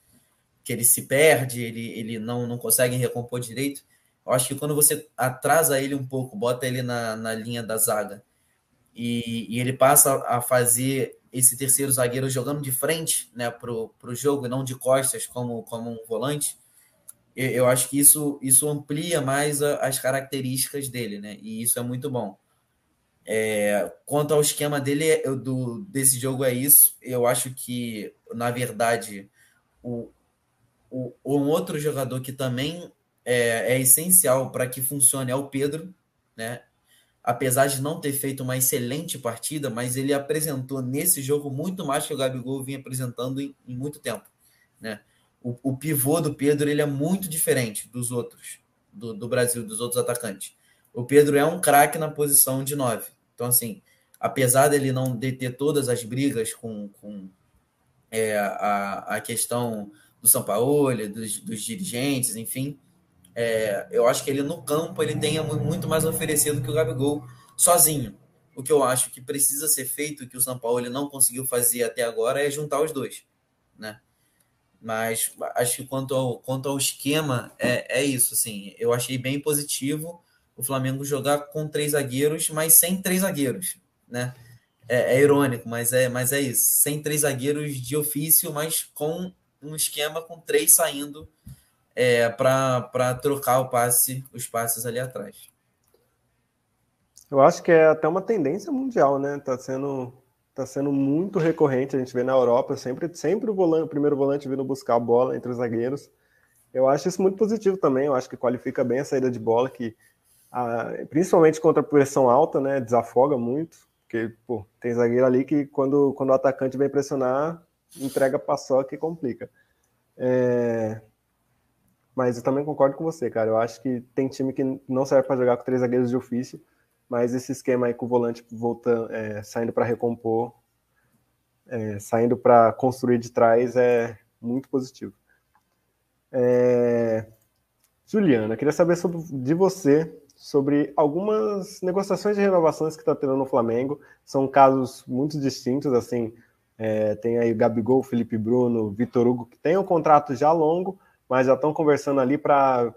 que ele se perde, ele, ele não, não consegue recompor direito. Eu acho que quando você atrasa ele um pouco, bota ele na, na linha da zaga e, e ele passa a fazer esse terceiro zagueiro jogando de frente né, para o jogo e não de costas como, como um volante, eu, eu acho que isso, isso amplia mais a, as características dele, né? E isso é muito bom. É, quanto ao esquema dele, eu, do, desse jogo é isso. Eu acho que, na verdade, o, o, um outro jogador que também é, é essencial para que funcione é o Pedro, né? Apesar de não ter feito uma excelente partida, mas ele apresentou nesse jogo muito mais que o Gabigol vinha apresentando em, em muito tempo. Né? O, o, pivô do Pedro ele é muito diferente dos outros, do, do Brasil, dos outros atacantes. O Pedro é um craque na posição de nove. Então, assim, apesar dele não de ter todas as brigas com, com é, a, a questão do São Paulo, dos, dos dirigentes, enfim, é, eu acho que ele no campo ele tenha muito mais oferecido que o Gabigol sozinho. O que eu acho que precisa ser feito, que o São Paulo ele não conseguiu fazer até agora, é juntar os dois, né? Mas acho que quanto ao, quanto ao esquema, é, é isso, assim. Eu achei bem positivo o Flamengo jogar com três zagueiros, mas sem três zagueiros, né? É, é, irônico, mas é, mas é isso. Sem três zagueiros de ofício, mas com um esquema com três saindo é, para trocar o passe, os passes ali atrás. Eu acho que é até uma tendência mundial, né? Tá sendo, tá sendo muito recorrente. A gente vê na Europa sempre, sempre o, volante, o primeiro volante vindo buscar a bola entre os zagueiros. Eu acho isso muito positivo também. Eu acho que qualifica bem a saída de bola, que a, principalmente contra a pressão alta, né? Desafoga muito. Porque pô, tem zagueiro ali que quando, quando o atacante vem pressionar, entrega paçoca e complica. É, mas eu também concordo com você, cara. Eu acho que tem time que não serve para jogar com três zagueiros de ofício, mas esse esquema aí com o volante voltando, é, saindo para recompor, é, saindo para construir de trás é muito positivo. É... Juliana, queria saber sobre, de você sobre algumas negociações de renovações que está tendo no Flamengo. São casos muito distintos, assim. É, tem aí o Gabigol, Felipe Bruno, Vitor Hugo, que tem um contrato já longo, mas já estão conversando ali para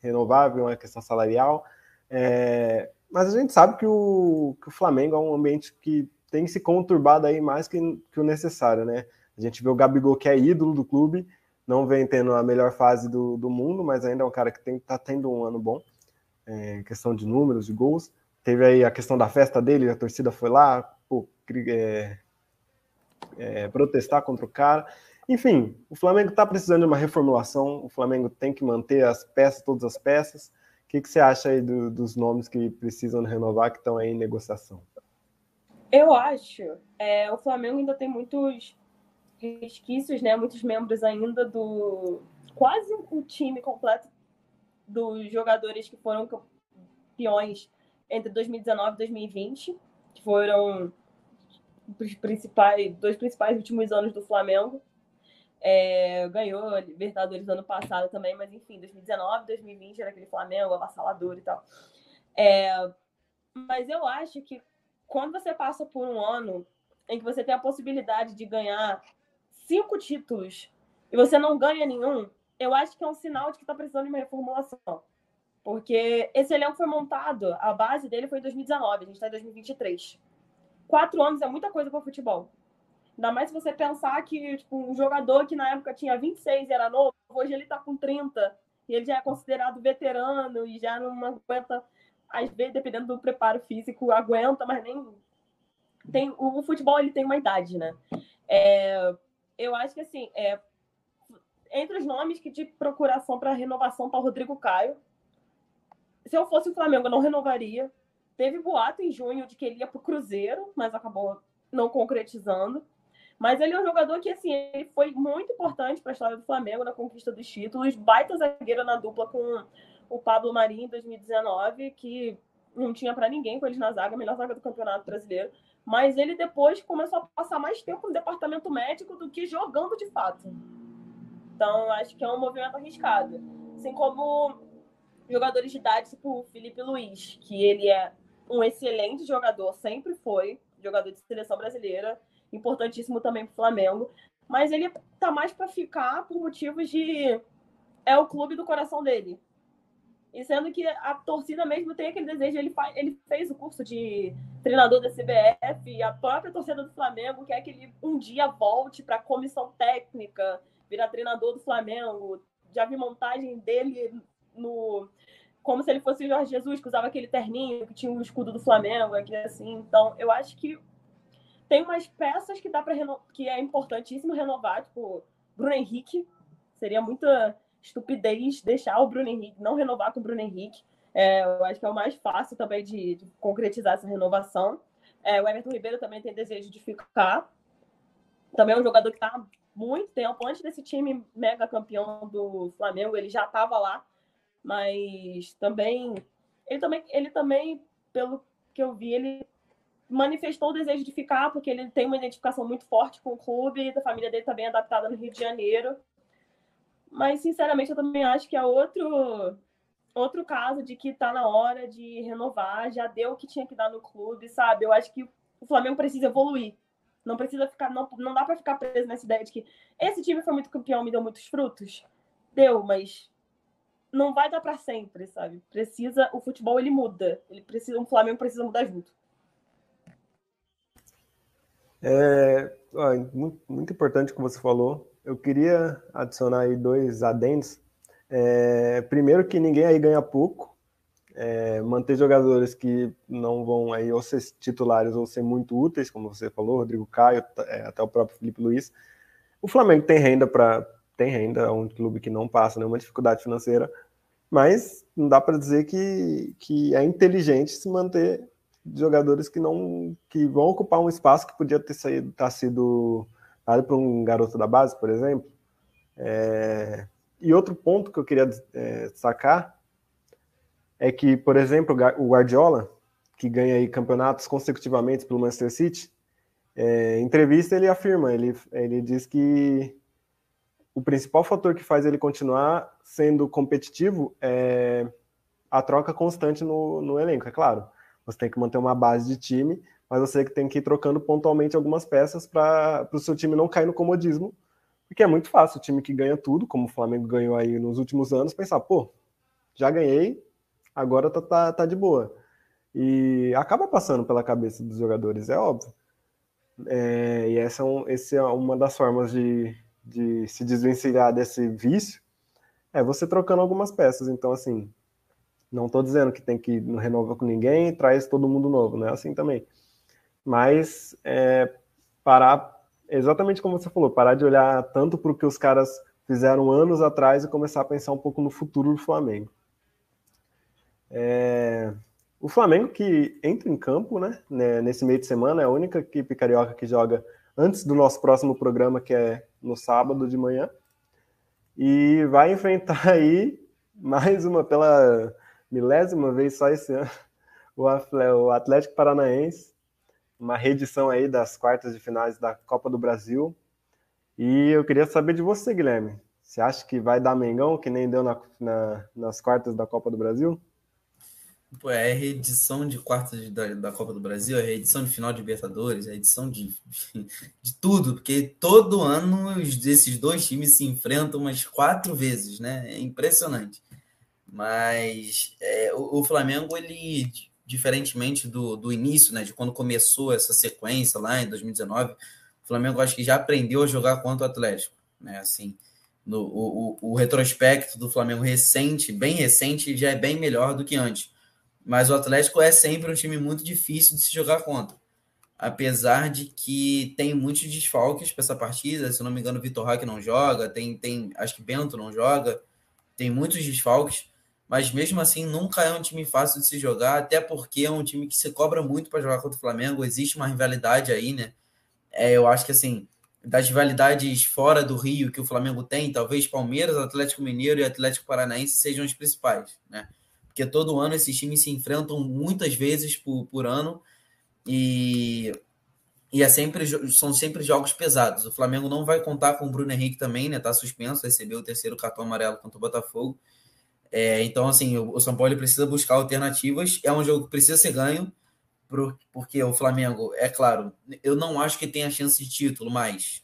renovar, uma questão salarial. É, mas a gente sabe que o, que o Flamengo é um ambiente que tem se conturbado aí mais que, que o necessário, né? A gente vê o Gabigol, que é ídolo do clube, não vem tendo a melhor fase do, do mundo, mas ainda é um cara que está tendo um ano bom, é, questão de números, de gols. Teve aí a questão da festa dele, a torcida foi lá pô, é, é, protestar contra o cara. Enfim, o Flamengo está precisando de uma reformulação, o Flamengo tem que manter as peças, todas as peças. O que, que você acha aí do, dos nomes que precisam renovar, que estão aí em negociação? Eu acho, é, o Flamengo ainda tem muitos resquícios, né? Muitos membros ainda do quase o time completo dos jogadores que foram campeões entre 2019 e 2020, que foram os principais, dois principais últimos anos do Flamengo. É, ganhou Libertadores ano passado também, mas enfim, 2019, 2020 era aquele Flamengo avassalador e tal. É, mas eu acho que quando você passa por um ano em que você tem a possibilidade de ganhar cinco títulos e você não ganha nenhum, eu acho que é um sinal de que está precisando de uma reformulação. Porque esse elenco foi montado, a base dele foi em 2019, a gente está em 2023. Quatro anos é muita coisa para futebol. Ainda mais se você pensar que tipo, um jogador que na época tinha 26 e era novo, hoje ele está com 30 e ele já é considerado veterano e já não aguenta, às vezes, dependendo do preparo físico, aguenta, mas nem. Tem, o, futebol ele tem uma idade, né? É, eu acho que assim, é, entre os nomes que de procuração para renovação está o Rodrigo Caio. Se eu fosse o Flamengo, eu não renovaria. Teve boato em junho de que ele ia para o Cruzeiro, mas acabou não concretizando. Mas ele é um jogador que, assim, ele foi muito importante para a história do Flamengo na conquista dos títulos. Baita zagueiro na dupla com o Pablo Marinho em 2019, que não tinha para ninguém com eles na zaga, melhor zaga do Campeonato Brasileiro. Mas ele depois começou a passar mais tempo no departamento médico do que jogando de fato. Então, acho que é um movimento arriscado. Assim como jogadores de idade, tipo o Felipe Luiz, que ele é um excelente jogador, sempre foi jogador de seleção brasileira, importantíssimo também para o Flamengo, mas ele tá mais para ficar por motivos de é o clube do coração dele. E sendo que a torcida mesmo tem aquele desejo, ele, faz, ele fez o curso de treinador da CBF, e a própria torcida do Flamengo quer que ele um dia volte para a comissão técnica, virar treinador do Flamengo. Já vi montagem dele no como se ele fosse o Jorge Jesus, que usava aquele terninho, que tinha o escudo do Flamengo, aqui assim. Então, eu acho que tem umas peças que dá para reno... que é importantíssimo renovar, tipo Bruno Henrique. Seria muita estupidez deixar o Bruno Henrique, não renovar com o Bruno Henrique. É, eu acho que é o mais fácil também de, de concretizar essa renovação. É, o Everton Ribeiro também tem desejo de ficar. Também é um jogador que está muito tempo. Antes desse time mega campeão do Flamengo, ele já estava lá, mas também ele também ele também pelo que eu vi ele manifestou o desejo de ficar porque ele tem uma identificação muito forte com o clube, a família dele está bem adaptada no Rio de Janeiro. Mas sinceramente eu também acho que é outro outro caso de que está na hora de renovar, já deu o que tinha que dar no clube, sabe? Eu acho que o Flamengo precisa evoluir. Não precisa ficar, não, não dá para ficar preso nessa ideia de que esse time foi muito campeão, me deu muitos frutos. Deu, mas não vai dar para sempre, sabe? Precisa, o futebol ele muda. Ele precisa, o Flamengo precisa mudar junto. É, ó, muito, muito importante o que você falou. Eu queria adicionar aí dois adendos. É, primeiro que ninguém aí ganha pouco, é, manter jogadores que não vão aí ou ser titulares ou ser muito úteis, como você falou, Rodrigo Caio, é, até o próprio Felipe Luiz. O Flamengo tem renda para tem renda, é um clube que não passa nenhuma dificuldade financeira, mas não dá para dizer que, que é inteligente se manter jogadores que não que vão ocupar um espaço que podia ter saído, tá sido dado para um garoto da base, por exemplo. É, e outro ponto que eu queria é, é que, por exemplo, o Guardiola, que ganha aí campeonatos consecutivamente pelo Manchester City, é, em entrevista ele afirma, ele, ele diz que o principal fator que faz ele continuar sendo competitivo é a troca constante no, no elenco, é claro. Você tem que manter uma base de time, mas você tem que ir trocando pontualmente algumas peças para o seu time não cair no comodismo, porque é muito fácil o time que ganha tudo, como o Flamengo ganhou aí nos últimos anos, pensar, pô, já ganhei, agora tá, tá, tá de boa. E acaba passando pela cabeça dos jogadores, é óbvio. É, e essa é, um, é uma das formas de, de se desvencilhar desse vício, é você trocando algumas peças. Então, assim, não estou dizendo que tem que não renova com ninguém e traz todo mundo novo, não é assim também. Mas é, parar, exatamente como você falou, parar de olhar tanto para o que os caras fizeram anos atrás e começar a pensar um pouco no futuro do Flamengo. É... O Flamengo que entra em campo, né, né, nesse meio de semana, é a única equipe carioca que joga antes do nosso próximo programa, que é no sábado de manhã. E vai [laughs] enfrentar aí mais uma pela milésima vez só esse ano, [laughs] o Atlético Paranaense, uma reedição aí das quartas de finais da Copa do Brasil. E eu queria saber de você, Guilherme. Você acha que vai dar Mengão, que nem deu na, na, nas quartas da Copa do Brasil? Pô, é a reedição de quartas da, da Copa do Brasil, é a reedição de final de Libertadores, é a edição de, de, [laughs] de, tudo, porque todo ano esses dois times se enfrentam umas quatro vezes, né? É impressionante. Mas é, o, o, Flamengo, ele, diferentemente do, do início, né, de quando começou essa sequência lá em 2019, o Flamengo acho que já aprendeu a jogar contra o Atlético, né? Assim, no, o, o, o retrospecto do Flamengo recente, bem recente, já é bem melhor do que antes. Mas o Atlético é sempre um time muito difícil de se jogar contra. Apesar de que tem muitos desfalques para essa partida, se não me engano, o Vitor Hack não joga, tem, tem, acho que Bento não joga, tem muitos desfalques, mas mesmo assim nunca é um time fácil de se jogar, até porque é um time que se cobra muito para jogar contra o Flamengo, existe uma rivalidade aí, né? É, eu acho que assim, das rivalidades fora do Rio que o Flamengo tem, talvez Palmeiras, Atlético Mineiro e Atlético Paranaense sejam os principais, né? Porque todo ano esses times se enfrentam muitas vezes por, por ano e, e é sempre, são sempre jogos pesados. O Flamengo não vai contar com o Bruno Henrique também, né? Tá suspenso, recebeu o terceiro cartão amarelo contra o Botafogo. É, então, assim, o, o São Paulo precisa buscar alternativas. É um jogo que precisa ser ganho porque o Flamengo, é claro, eu não acho que tenha chance de título, mas,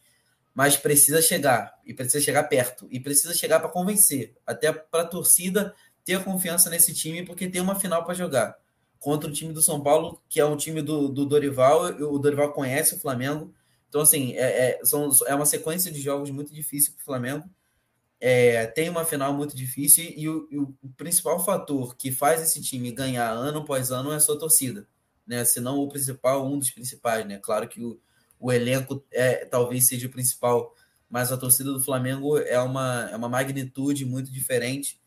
mas precisa chegar, e precisa chegar perto, e precisa chegar para convencer, até para a torcida ter confiança nesse time, porque tem uma final para jogar contra o time do São Paulo, que é um time do, do Dorival, o Dorival conhece o Flamengo, então, assim, é, é, são, é uma sequência de jogos muito difícil para o Flamengo. É, tem uma final muito difícil e o, e o, principal fator que faz esse time ganhar ano após ano é a sua torcida né? Se não o principal, um dos principais, né? Claro que o, o elenco é talvez seja o principal, mas a torcida do Flamengo é uma, é uma magnitude muito diferente.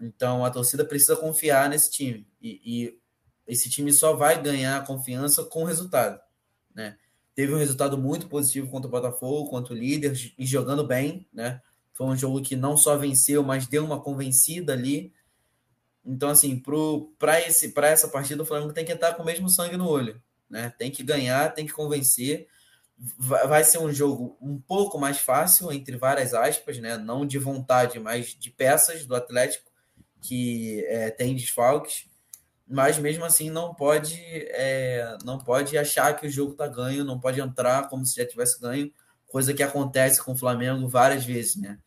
Então a torcida precisa confiar nesse time. E, e esse time só vai ganhar confiança com o resultado. Né? Teve um resultado muito positivo contra o Botafogo, contra o líder, e jogando bem. Né? Foi um jogo que não só venceu, mas deu uma convencida ali. Então, assim, para essa partida, o Flamengo tem que estar com o mesmo sangue no olho. Né? Tem que ganhar, tem que convencer. Vai ser um jogo um pouco mais fácil, entre várias aspas, né? não de vontade, mas de peças do Atlético, que é, tem desfalques. Mas mesmo assim não pode é, não pode achar que o jogo está ganho, não pode entrar como se já tivesse ganho, coisa que acontece com o Flamengo várias vezes, né?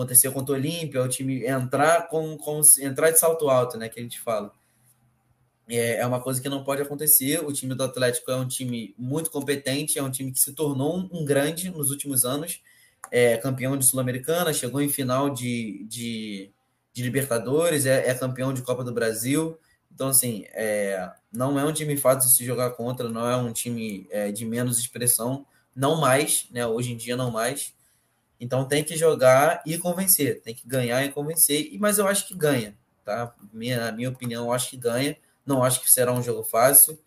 Aconteceu contra o Olímpia, o time entrar com, com entrar de salto alto, né? Que a gente fala. É, é uma coisa que não pode acontecer. O time do Atlético é um time muito competente, é um time que se tornou um, um grande nos últimos anos. É campeão de Sul-Americana, chegou em final de, de, de Libertadores, é, é, campeão de Copa do Brasil. Então, assim, é, não é um time fácil de se jogar contra, não é um time é, de menos expressão, não mais, né? Hoje em dia, não mais. Então tem que jogar e convencer, tem que ganhar e convencer, mas eu acho que ganha, tá? Minha, minha opinião, eu acho que ganha. Não acho que será um jogo fácil.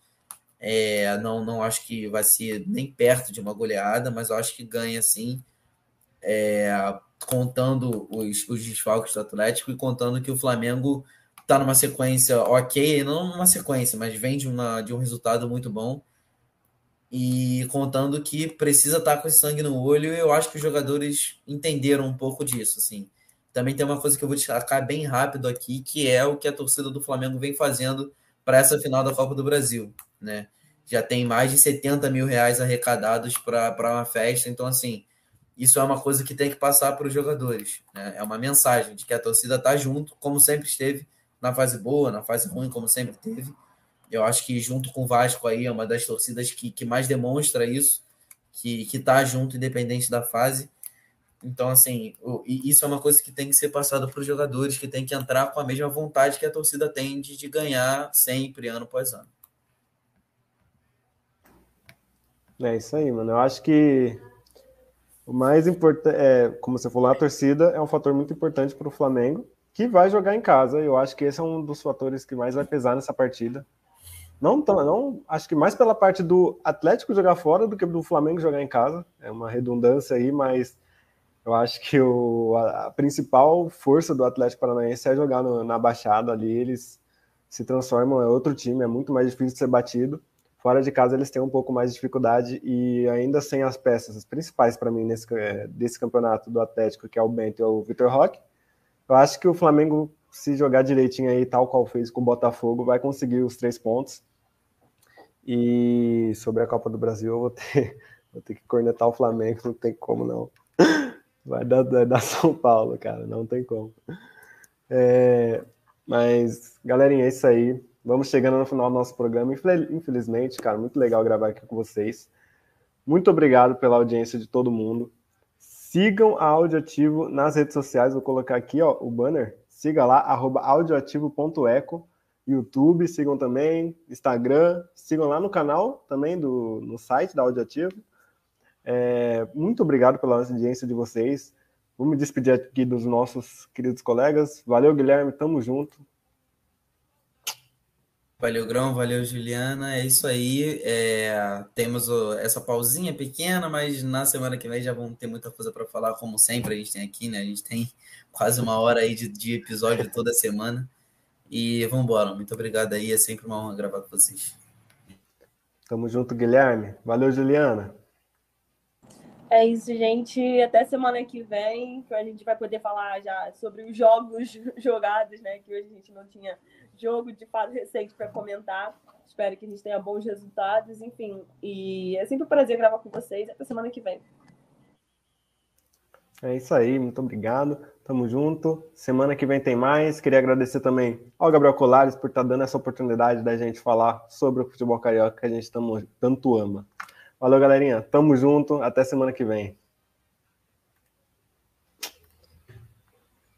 É, não, não acho que vai ser nem perto de uma goleada, mas eu acho que ganha sim. É, contando os, os desfalques do Atlético e contando que o Flamengo está numa sequência ok, não numa sequência, mas vem de, uma, de um resultado muito bom e contando que precisa estar com esse sangue no olho, eu acho que os jogadores entenderam um pouco disso, assim. Também tem uma coisa que eu vou destacar bem rápido aqui, que é o que a torcida do Flamengo vem fazendo para essa final da Copa do Brasil, né? Já tem mais de 70 mil reais arrecadados para uma festa, então, assim, isso é uma coisa que tem que passar para os jogadores, né? É uma mensagem de que a torcida está junto, como sempre esteve, na fase boa, na fase ruim, como sempre teve, eu acho que junto com o Vasco aí é uma das torcidas que, que mais demonstra isso, que, que tá junto independente da fase. Então, assim, isso é uma coisa que tem que ser passada para os jogadores, que tem que entrar com a mesma vontade que a torcida tem de, de ganhar sempre, ano após ano. É isso aí, mano. Eu acho que o mais importante, é, como você falou, a torcida é um fator muito importante para o Flamengo, que vai jogar em casa. Eu acho que esse é um dos fatores que mais vai pesar nessa partida. Não, não, acho que mais pela parte do Atlético jogar fora do que do Flamengo jogar em casa. É uma redundância aí, mas eu acho que o, a, a principal força do Atlético Paranaense é jogar no, na Baixada ali. Eles se transformam, é outro time, é muito mais difícil de ser batido. Fora de casa eles têm um pouco mais de dificuldade e ainda sem as peças as principais para mim nesse é, desse campeonato do Atlético, que é o Bento e o Vitor Roque. Eu acho que o Flamengo, se jogar direitinho aí, tal qual fez com o Botafogo, vai conseguir os três pontos. E sobre a Copa do Brasil, eu vou ter, [laughs] vou ter que cornetar o Flamengo, não tem como não. [laughs] Vai dar, vai dar [laughs] São Paulo, cara, não tem como. É, mas, galerinha, é isso aí. Vamos chegando no final do nosso programa. Infelizmente, cara, muito legal gravar aqui com vocês. Muito obrigado pela audiência de todo mundo. Sigam a Audioativo nas redes sociais. Vou colocar aqui ó, o banner. Siga lá, audioativo.eco. YouTube, sigam também, Instagram, sigam lá no canal também, do, no site da Audioativo. É, muito obrigado pela audiência de vocês. Vou me despedir aqui dos nossos queridos colegas. Valeu, Guilherme, tamo junto. Valeu, Grão, valeu, Juliana. É isso aí. É, temos o, essa pausinha pequena, mas na semana que vem já vamos ter muita coisa para falar, como sempre a gente tem aqui, né? A gente tem quase uma hora aí de, de episódio toda semana. E vamos embora. Muito obrigado aí. É sempre uma honra gravar com vocês. Tamo junto, Guilherme. Valeu, Juliana. É isso, gente. Até semana que vem, que a gente vai poder falar já sobre os jogos [laughs] jogados, né? Que hoje a gente não tinha jogo de fato recente para comentar. Espero que a gente tenha bons resultados, enfim. E é sempre um prazer gravar com vocês. Até semana que vem. É isso aí, muito obrigado. Tamo junto. Semana que vem tem mais. Queria agradecer também ao Gabriel Colares por estar dando essa oportunidade da gente falar sobre o futebol carioca que a gente tamo, tanto ama. Valeu, galerinha. Tamo junto. Até semana que vem.